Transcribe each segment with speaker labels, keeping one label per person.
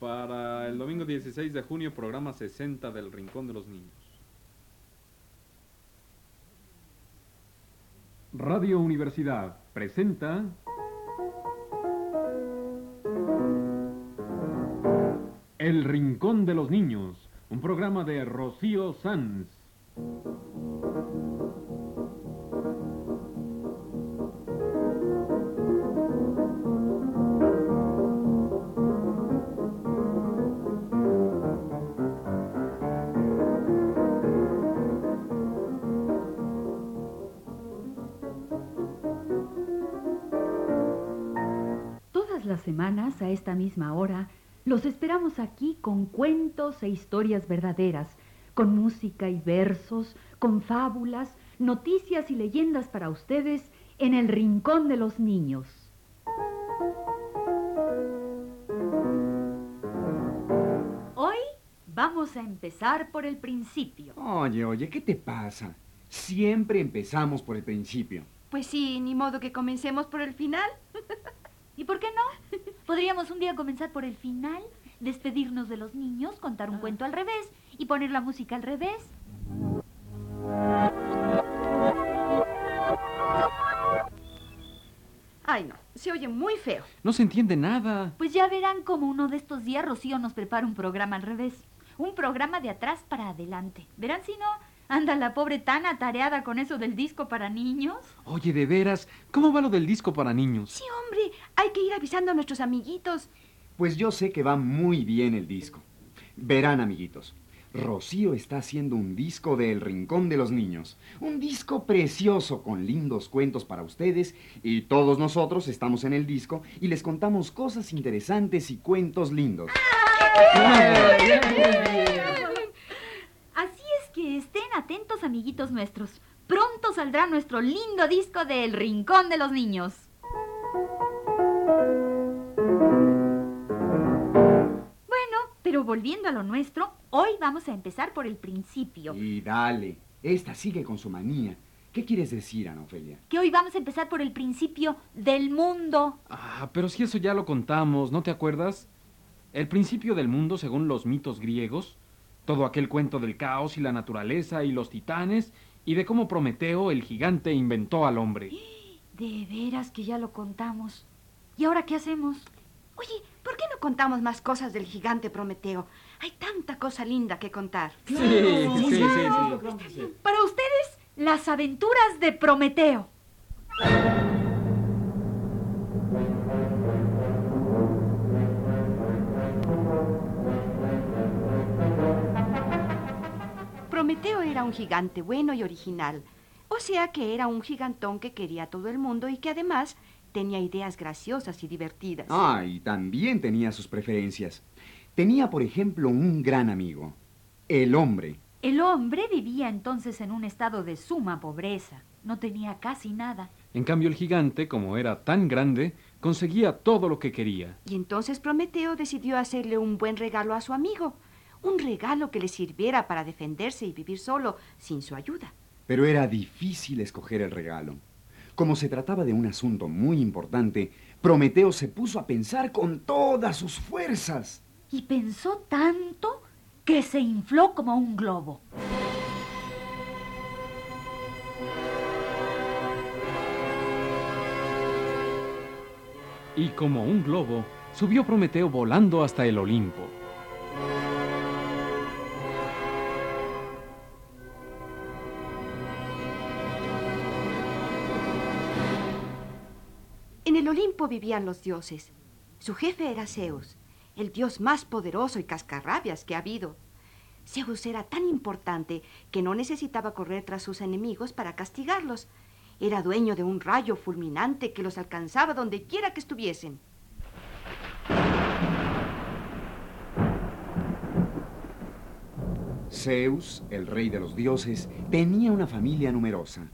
Speaker 1: para el domingo 16 de junio, programa 60 del Rincón de los Niños.
Speaker 2: Radio Universidad presenta El Rincón de los Niños, un programa de Rocío Sanz.
Speaker 3: Todas las semanas, a esta misma hora, los esperamos aquí con cuentos e historias verdaderas, con música y versos, con fábulas, noticias y leyendas para ustedes en el Rincón de los Niños. Hoy vamos a empezar por el principio.
Speaker 4: Oye, oye, ¿qué te pasa? Siempre empezamos por el principio.
Speaker 5: Pues sí, ni modo que comencemos por el final.
Speaker 3: ¿Y por qué no? Podríamos un día comenzar por el final, despedirnos de los niños, contar un cuento al revés y poner la música al revés.
Speaker 5: Ay, no, se oye muy feo.
Speaker 1: No se entiende nada.
Speaker 3: Pues ya verán cómo uno de estos días Rocío nos prepara un programa al revés. Un programa de atrás para adelante. Verán si no, anda la pobre tan atareada con eso del disco para niños.
Speaker 1: Oye, de veras, ¿cómo va lo del disco para niños?
Speaker 5: Sí, hombre, hay que ir avisando a nuestros amiguitos.
Speaker 4: Pues yo sé que va muy bien el disco. Verán, amiguitos, Rocío está haciendo un disco de El Rincón de los Niños. Un disco precioso con lindos cuentos para ustedes y todos nosotros estamos en el disco y les contamos cosas interesantes y cuentos lindos.
Speaker 3: Es que estén atentos, amiguitos nuestros. Pronto saldrá nuestro lindo disco de El Rincón de los Niños. Bueno, pero volviendo a lo nuestro, hoy vamos a empezar por el principio.
Speaker 4: Y dale, esta sigue con su manía. ¿Qué quieres decir, Ana Ofelia?
Speaker 3: Que hoy vamos a empezar por el principio del mundo.
Speaker 1: Ah, pero si eso ya lo contamos, ¿no te acuerdas? El principio del mundo según los mitos griegos, todo aquel cuento del caos y la naturaleza y los titanes, y de cómo Prometeo, el gigante, inventó al hombre.
Speaker 3: De veras que ya lo contamos. ¿Y ahora qué hacemos?
Speaker 5: Oye, ¿por qué no contamos más cosas del gigante Prometeo? Hay tanta cosa linda que contar.
Speaker 1: Sí, sí, sí, sí.
Speaker 3: Para ustedes, las aventuras de Prometeo.
Speaker 5: Prometeo era un gigante bueno y original. O sea que era un gigantón que quería a todo el mundo y que además tenía ideas graciosas y divertidas.
Speaker 4: Ah, y también tenía sus preferencias. Tenía, por ejemplo, un gran amigo, el hombre.
Speaker 3: El hombre vivía entonces en un estado de suma pobreza. No tenía casi nada.
Speaker 1: En cambio, el gigante, como era tan grande, conseguía todo lo que quería.
Speaker 5: Y entonces Prometeo decidió hacerle un buen regalo a su amigo. Un regalo que le sirviera para defenderse y vivir solo sin su ayuda.
Speaker 4: Pero era difícil escoger el regalo. Como se trataba de un asunto muy importante, Prometeo se puso a pensar con todas sus fuerzas.
Speaker 3: Y pensó tanto que se infló como un globo.
Speaker 1: Y como un globo, subió Prometeo volando hasta el Olimpo.
Speaker 5: Vivían los dioses. Su jefe era Zeus, el dios más poderoso y cascarrabias que ha habido. Zeus era tan importante que no necesitaba correr tras sus enemigos para castigarlos. Era dueño de un rayo fulminante que los alcanzaba donde quiera que estuviesen.
Speaker 4: Zeus, el rey de los dioses, tenía una familia numerosa.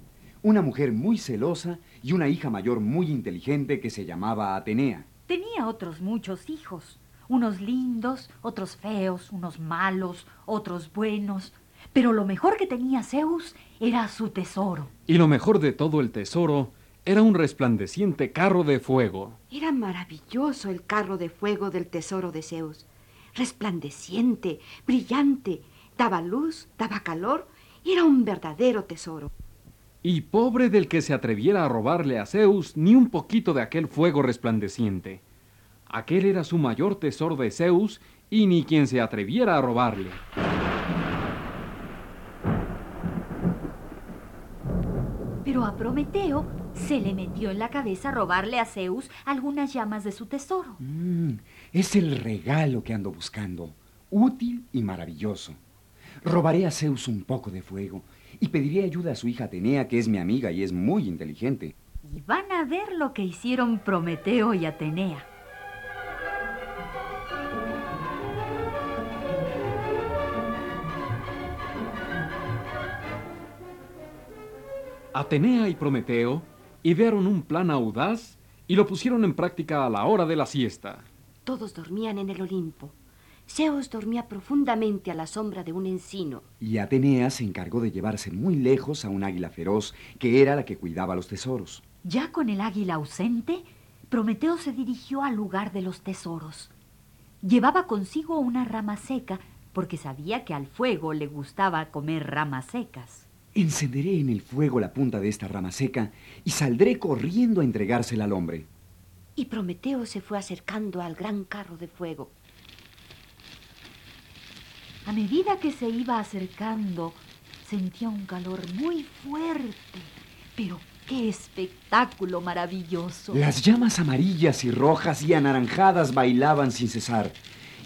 Speaker 4: Una mujer muy celosa y una hija mayor muy inteligente que se llamaba Atenea.
Speaker 3: Tenía otros muchos hijos. Unos lindos, otros feos, unos malos, otros buenos. Pero lo mejor que tenía Zeus era su tesoro.
Speaker 1: Y lo mejor de todo el tesoro era un resplandeciente carro de fuego.
Speaker 5: Era maravilloso el carro de fuego del tesoro de Zeus. resplandeciente, brillante, daba luz, daba calor, era un verdadero tesoro.
Speaker 1: Y pobre del que se atreviera a robarle a Zeus ni un poquito de aquel fuego resplandeciente. Aquel era su mayor tesoro de Zeus y ni quien se atreviera a robarle.
Speaker 3: Pero a Prometeo se le metió en la cabeza robarle a Zeus algunas llamas de su tesoro.
Speaker 4: Mm, es el regalo que ando buscando, útil y maravilloso. Robaré a Zeus un poco de fuego y pediré ayuda a su hija Atenea, que es mi amiga y es muy inteligente.
Speaker 3: Y van a ver lo que hicieron Prometeo y Atenea.
Speaker 1: Atenea y Prometeo idearon un plan audaz y lo pusieron en práctica a la hora de la siesta.
Speaker 5: Todos dormían en el Olimpo. Zeus dormía profundamente a la sombra de un encino.
Speaker 4: Y Atenea se encargó de llevarse muy lejos a un águila feroz, que era la que cuidaba los tesoros.
Speaker 3: Ya con el águila ausente, Prometeo se dirigió al lugar de los tesoros. Llevaba consigo una rama seca, porque sabía que al fuego le gustaba comer ramas secas.
Speaker 4: Encenderé en el fuego la punta de esta rama seca y saldré corriendo a entregársela al hombre.
Speaker 5: Y Prometeo se fue acercando al gran carro de fuego.
Speaker 3: A medida que se iba acercando, sentía un calor muy fuerte. Pero qué espectáculo maravilloso.
Speaker 4: Las llamas amarillas y rojas y anaranjadas bailaban sin cesar.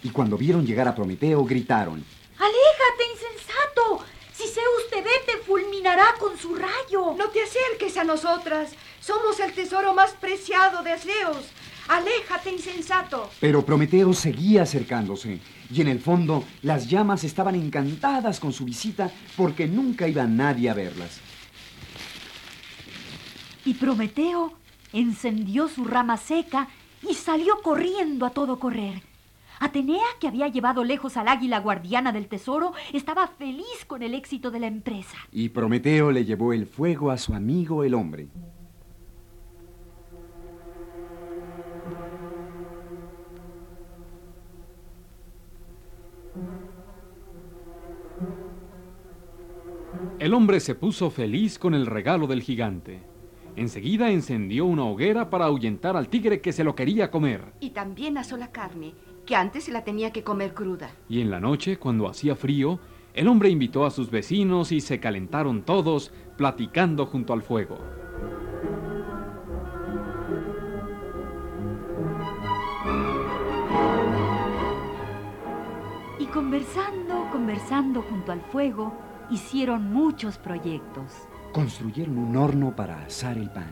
Speaker 4: Y cuando vieron llegar a Prometeo, gritaron.
Speaker 3: ¡Aléjate, insensato! Si Zeus te ve, te fulminará con su rayo.
Speaker 5: No te acerques a nosotras. Somos el tesoro más preciado de Zeus. Aléjate, insensato.
Speaker 4: Pero Prometeo seguía acercándose, y en el fondo las llamas estaban encantadas con su visita porque nunca iba nadie a verlas.
Speaker 3: Y Prometeo encendió su rama seca y salió corriendo a todo correr. Atenea, que había llevado lejos al águila guardiana del tesoro, estaba feliz con el éxito de la empresa.
Speaker 4: Y Prometeo le llevó el fuego a su amigo el hombre.
Speaker 1: El hombre se puso feliz con el regalo del gigante. Enseguida encendió una hoguera para ahuyentar al tigre que se lo quería comer.
Speaker 5: Y también asó la carne, que antes se la tenía que comer cruda.
Speaker 1: Y en la noche, cuando hacía frío, el hombre invitó a sus vecinos y se calentaron todos platicando junto al fuego.
Speaker 3: Y conversando, conversando junto al fuego, hicieron muchos proyectos.
Speaker 4: Construyeron un horno para asar el pan.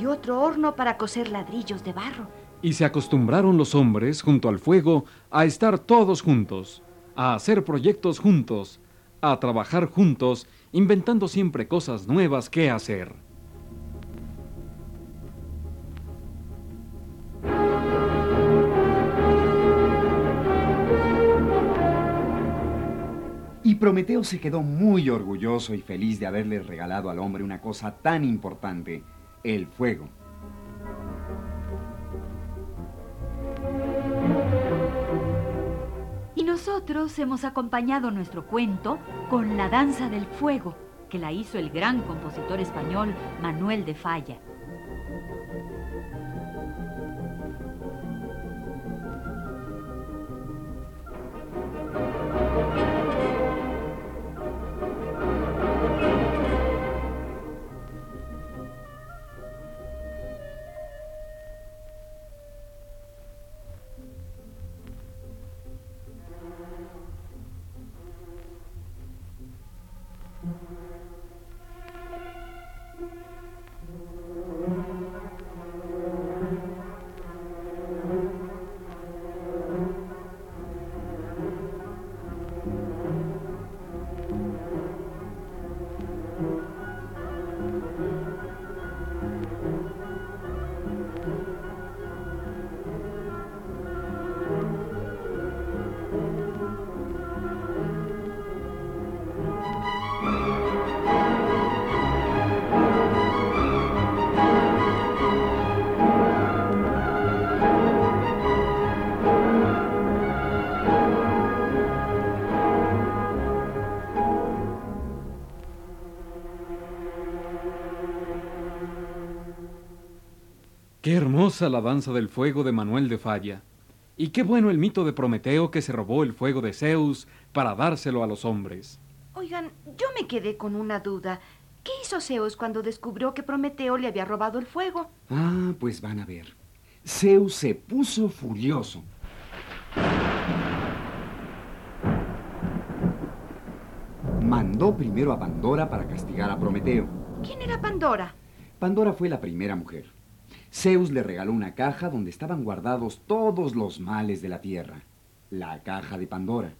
Speaker 5: Y otro horno para cocer ladrillos de barro.
Speaker 1: Y se acostumbraron los hombres junto al fuego a estar todos juntos, a hacer proyectos juntos, a trabajar juntos, inventando siempre cosas nuevas que hacer.
Speaker 4: Prometeo se quedó muy orgulloso y feliz de haberle regalado al hombre una cosa tan importante, el fuego.
Speaker 3: Y nosotros hemos acompañado nuestro cuento con la danza del fuego, que la hizo el gran compositor español Manuel de Falla.
Speaker 1: Hermosa la danza del fuego de Manuel de Falla. Y qué bueno el mito de Prometeo que se robó el fuego de Zeus para dárselo a los hombres.
Speaker 5: Oigan, yo me quedé con una duda. ¿Qué hizo Zeus cuando descubrió que Prometeo le había robado el fuego?
Speaker 4: Ah, pues van a ver. Zeus se puso furioso. Mandó primero a Pandora para castigar a Prometeo.
Speaker 5: ¿Quién era Pandora?
Speaker 4: Pandora fue la primera mujer. Zeus le regaló una caja donde estaban guardados todos los males de la tierra. La caja de Pandora.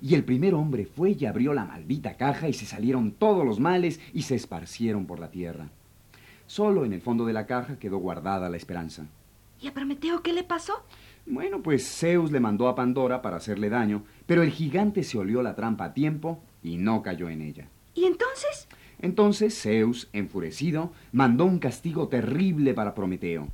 Speaker 4: Y el primer hombre fue y abrió la maldita caja y se salieron todos los males y se esparcieron por la tierra. Solo en el fondo de la caja quedó guardada la esperanza.
Speaker 5: ¿Y a Prometeo qué le pasó?
Speaker 4: Bueno, pues Zeus le mandó a Pandora para hacerle daño, pero el gigante se olió la trampa a tiempo y no cayó en ella.
Speaker 5: ¿Y entonces?
Speaker 4: Entonces Zeus, enfurecido, mandó un castigo terrible para Prometeo.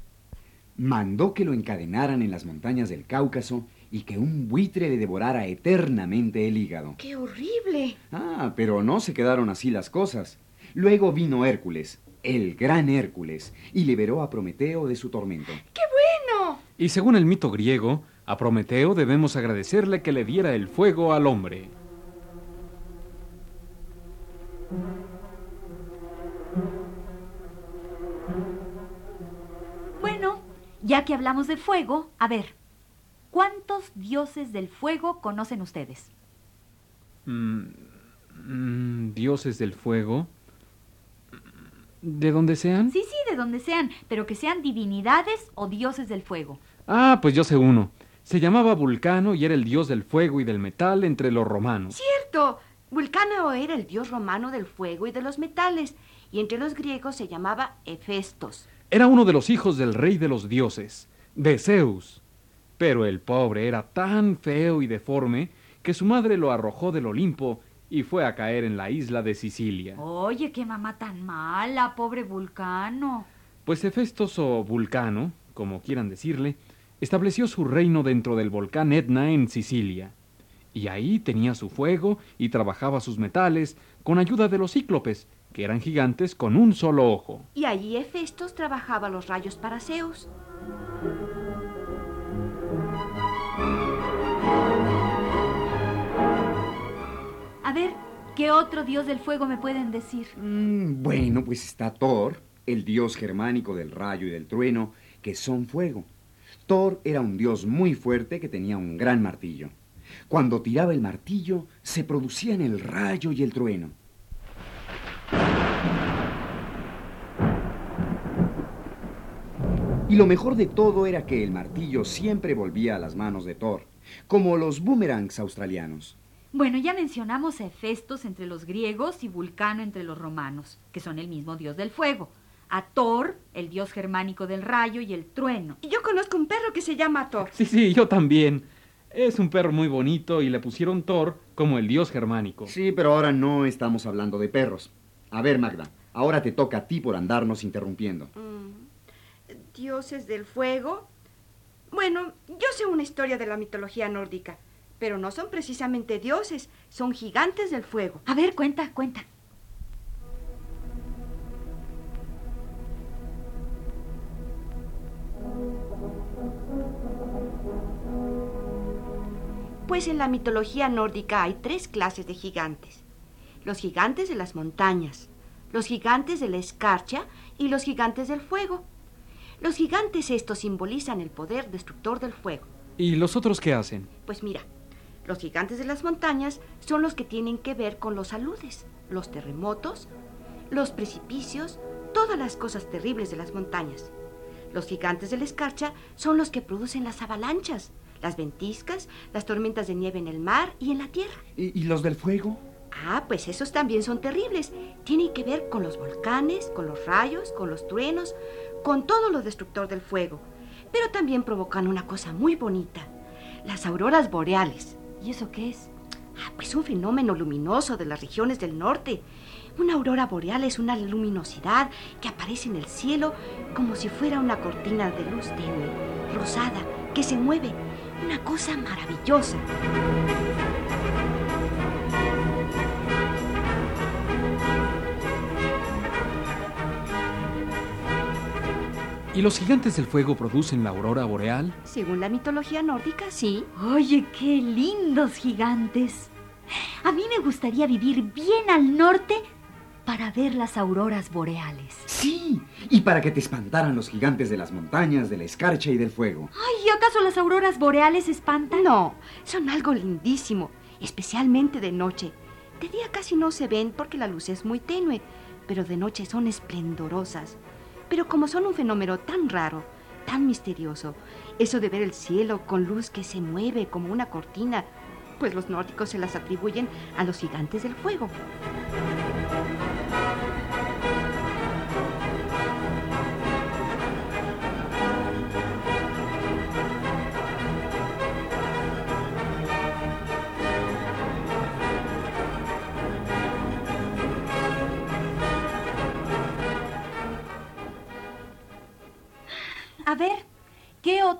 Speaker 4: Mandó que lo encadenaran en las montañas del Cáucaso y que un buitre le devorara eternamente el hígado.
Speaker 5: ¡Qué horrible!
Speaker 4: Ah, pero no se quedaron así las cosas. Luego vino Hércules, el gran Hércules, y liberó a Prometeo de su tormento.
Speaker 5: ¡Qué bueno!
Speaker 1: Y según el mito griego, a Prometeo debemos agradecerle que le diera el fuego al hombre.
Speaker 3: Ya que hablamos de fuego, a ver, ¿cuántos dioses del fuego conocen ustedes?
Speaker 1: Mm, mm, dioses del fuego. ¿De dónde sean?
Speaker 3: Sí, sí, de donde sean, pero que sean divinidades o dioses del fuego.
Speaker 1: Ah, pues yo sé uno. Se llamaba Vulcano y era el dios del fuego y del metal entre los romanos.
Speaker 5: ¡Cierto! Vulcano era el dios romano del fuego y de los metales, y entre los griegos se llamaba Hefestos.
Speaker 1: Era uno de los hijos del rey de los dioses, de Zeus. Pero el pobre era tan feo y deforme que su madre lo arrojó del Olimpo y fue a caer en la isla de Sicilia.
Speaker 3: Oye, qué mamá tan mala, pobre Vulcano.
Speaker 1: Pues Hefestos o Vulcano, como quieran decirle, estableció su reino dentro del volcán Etna en Sicilia. Y ahí tenía su fuego y trabajaba sus metales con ayuda de los cíclopes, que eran gigantes con un solo ojo.
Speaker 5: Y allí Hefestos trabajaba los rayos para Zeus.
Speaker 3: A ver, ¿qué otro dios del fuego me pueden decir?
Speaker 4: Mm, bueno, pues está Thor, el dios germánico del rayo y del trueno, que son fuego. Thor era un dios muy fuerte que tenía un gran martillo. Cuando tiraba el martillo, se producían el rayo y el trueno. Y lo mejor de todo era que el martillo siempre volvía a las manos de Thor, como los boomerangs australianos.
Speaker 3: Bueno, ya mencionamos a Hefestos entre los griegos y Vulcano entre los romanos, que son el mismo dios del fuego. A Thor, el dios germánico del rayo y el trueno.
Speaker 5: Y yo conozco un perro que se llama Thor.
Speaker 1: Sí, sí, yo también. Es un perro muy bonito y le pusieron Thor como el dios germánico.
Speaker 4: Sí, pero ahora no estamos hablando de perros. A ver, Magda, ahora te toca a ti por andarnos interrumpiendo.
Speaker 5: Mm, Dioses del fuego. Bueno, yo sé una historia de la mitología nórdica, pero no son precisamente dioses, son gigantes del fuego.
Speaker 3: A ver, cuenta, cuenta.
Speaker 5: Pues en la mitología nórdica hay tres clases de gigantes. Los gigantes de las montañas, los gigantes de la escarcha y los gigantes del fuego. Los gigantes estos simbolizan el poder destructor del fuego.
Speaker 1: ¿Y los otros qué hacen?
Speaker 5: Pues mira, los gigantes de las montañas son los que tienen que ver con los aludes, los terremotos, los precipicios, todas las cosas terribles de las montañas. Los gigantes de la escarcha son los que producen las avalanchas, las ventiscas, las tormentas de nieve en el mar y en la tierra.
Speaker 4: ¿Y, y los del fuego?
Speaker 5: Ah, pues esos también son terribles. Tienen que ver con los volcanes, con los rayos, con los truenos, con todo lo destructor del fuego. Pero también provocan una cosa muy bonita, las auroras boreales.
Speaker 3: ¿Y eso qué es?
Speaker 5: Ah, pues un fenómeno luminoso de las regiones del norte. Una aurora boreal es una luminosidad que aparece en el cielo como si fuera una cortina de luz tenue, rosada, que se mueve. Una cosa maravillosa.
Speaker 1: ¿Y los gigantes del fuego producen la aurora boreal?
Speaker 5: Según la mitología nórdica, sí.
Speaker 3: Oye, qué lindos gigantes. A mí me gustaría vivir bien al norte para ver las auroras boreales.
Speaker 4: Sí, y para que te espantaran los gigantes de las montañas, de la escarcha y del fuego.
Speaker 3: Ay, ¿y acaso las auroras boreales espantan?
Speaker 5: No, son algo lindísimo, especialmente de noche. De día casi no se ven porque la luz es muy tenue, pero de noche son esplendorosas. Pero como son un fenómeno tan raro, tan misterioso, eso de ver el cielo con luz que se mueve como una cortina, pues los nórdicos se las atribuyen a los gigantes del fuego.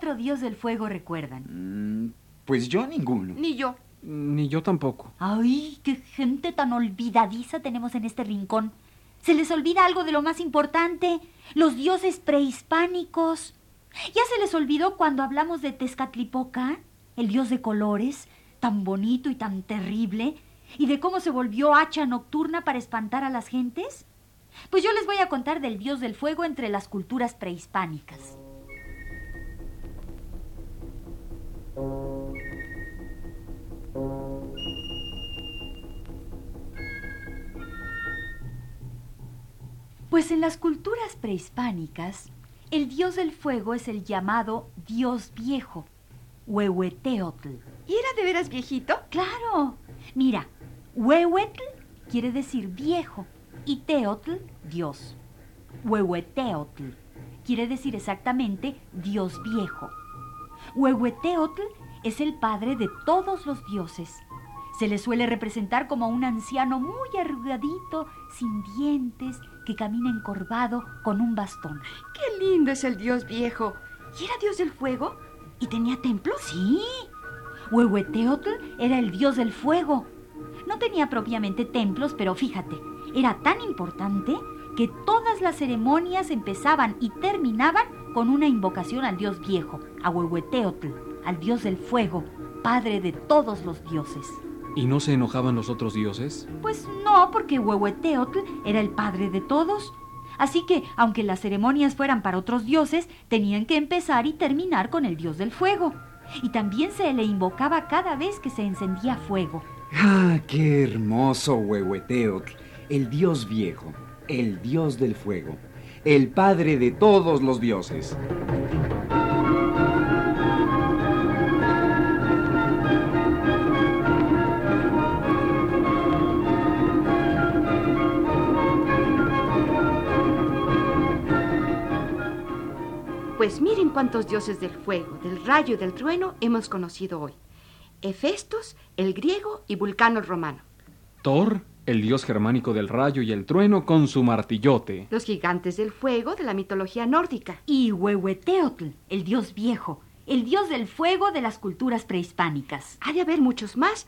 Speaker 3: Otro dios del fuego recuerdan?
Speaker 4: Mm, pues yo ninguno.
Speaker 5: Ni yo.
Speaker 1: Ni yo tampoco.
Speaker 3: Ay, qué gente tan olvidadiza tenemos en este rincón. Se les olvida algo de lo más importante, los dioses prehispánicos. ¿Ya se les olvidó cuando hablamos de Tezcatlipoca, el dios de colores, tan bonito y tan terrible, y de cómo se volvió hacha nocturna para espantar a las gentes? Pues yo les voy a contar del dios del fuego entre las culturas prehispánicas. Pues en las culturas prehispánicas, el dios del fuego es el llamado dios viejo, Huehueteotl.
Speaker 5: ¿Y era de veras viejito?
Speaker 3: Claro. Mira, Huehuetl quiere decir viejo y Teotl, dios. Huehueteotl quiere decir exactamente dios viejo. Huehueteotl es el padre de todos los dioses. Se le suele representar como un anciano muy arrugadito, sin dientes, que camina encorvado con un bastón.
Speaker 5: ¡Qué lindo es el dios viejo! ¿Y era dios del fuego? ¿Y tenía templos?
Speaker 3: Sí. Huehueteotl era el dios del fuego. No tenía propiamente templos, pero fíjate, era tan importante que todas las ceremonias empezaban y terminaban con una invocación al dios viejo, a Huehueteotl, al dios del fuego, padre de todos los dioses.
Speaker 1: ¿Y no se enojaban los otros dioses?
Speaker 3: Pues no, porque Huehueteotl era el padre de todos. Así que, aunque las ceremonias fueran para otros dioses, tenían que empezar y terminar con el dios del fuego. Y también se le invocaba cada vez que se encendía fuego.
Speaker 4: ¡Ah, qué hermoso Huehueteotl! El dios viejo, el dios del fuego, el padre de todos los dioses.
Speaker 5: Pues miren cuántos dioses del fuego, del rayo y del trueno hemos conocido hoy. Hefestos, el griego y Vulcano el romano.
Speaker 1: Thor, el dios germánico del rayo y el trueno con su martillote.
Speaker 5: Los gigantes del fuego de la mitología nórdica.
Speaker 3: Y Huehueteotl, el dios viejo, el dios del fuego de las culturas prehispánicas.
Speaker 5: Ha de haber muchos más,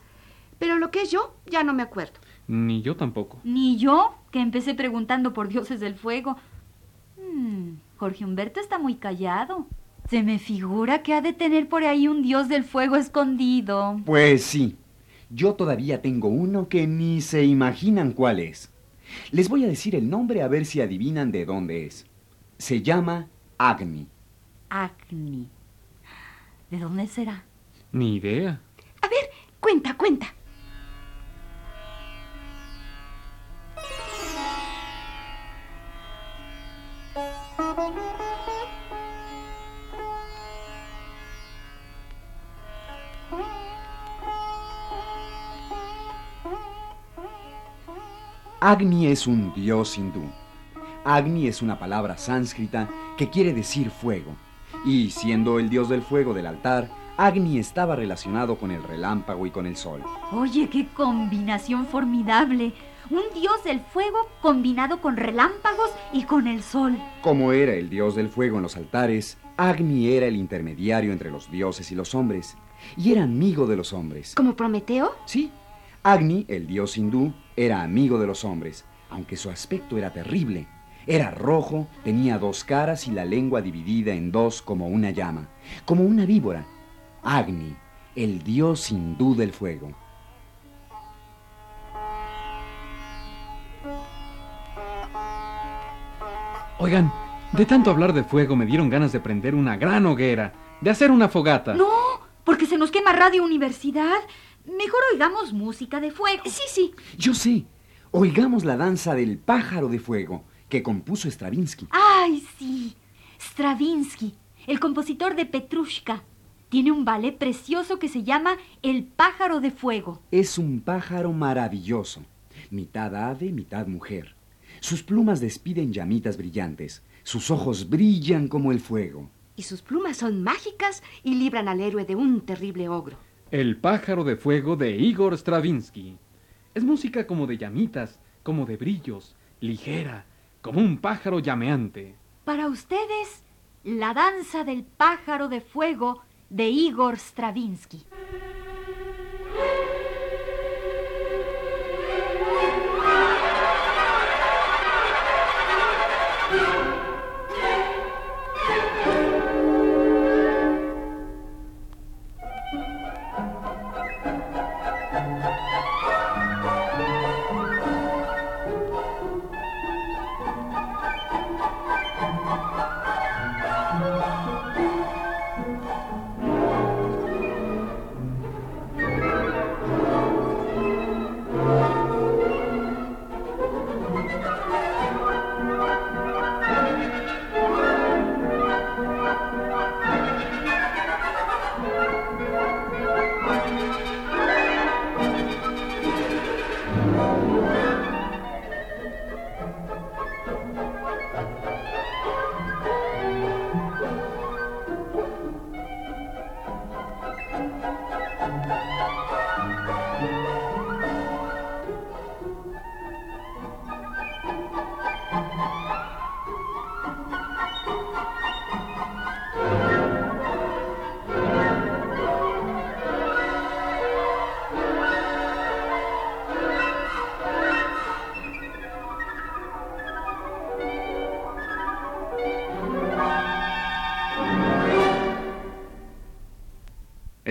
Speaker 5: pero lo que es yo ya no me acuerdo.
Speaker 1: Ni yo tampoco.
Speaker 3: Ni yo, que empecé preguntando por dioses del fuego. Hmm, Jorge Humberto está muy callado. Se me figura que ha de tener por ahí un dios del fuego escondido.
Speaker 4: Pues sí, yo todavía tengo uno que ni se imaginan cuál es. Les voy a decir el nombre a ver si adivinan de dónde es. Se llama Agni.
Speaker 3: Agni. ¿De dónde será?
Speaker 1: Ni idea.
Speaker 5: A ver, cuenta, cuenta.
Speaker 4: Agni es un dios hindú. Agni es una palabra sánscrita que quiere decir fuego. Y siendo el dios del fuego del altar, Agni estaba relacionado con el relámpago y con el sol.
Speaker 3: Oye, qué combinación formidable. Un dios del fuego combinado con relámpagos y con el sol.
Speaker 4: Como era el dios del fuego en los altares, Agni era el intermediario entre los dioses y los hombres, y era amigo de los hombres.
Speaker 5: ¿Como Prometeo?
Speaker 4: Sí, Agni, el dios hindú, era amigo de los hombres, aunque su aspecto era terrible. Era rojo, tenía dos caras y la lengua dividida en dos como una llama, como una víbora. Agni, el dios duda del fuego.
Speaker 1: Oigan, de tanto hablar de fuego me dieron ganas de prender una gran hoguera, de hacer una fogata.
Speaker 3: No, porque se nos quema Radio Universidad. Mejor oigamos música de fuego.
Speaker 5: Sí, sí.
Speaker 4: Yo sé. Oigamos la danza del pájaro de fuego que compuso Stravinsky.
Speaker 3: ¡Ay, sí! Stravinsky, el compositor de Petrushka. Tiene un ballet precioso que se llama El pájaro de fuego.
Speaker 4: Es un pájaro maravilloso, mitad ave, mitad mujer. Sus plumas despiden llamitas brillantes, sus ojos brillan como el fuego.
Speaker 5: Y sus plumas son mágicas y libran al héroe de un terrible ogro.
Speaker 1: El pájaro de fuego de Igor Stravinsky. Es música como de llamitas, como de brillos, ligera, como un pájaro llameante.
Speaker 3: Para ustedes, la danza del pájaro de fuego de Igor Stravinsky.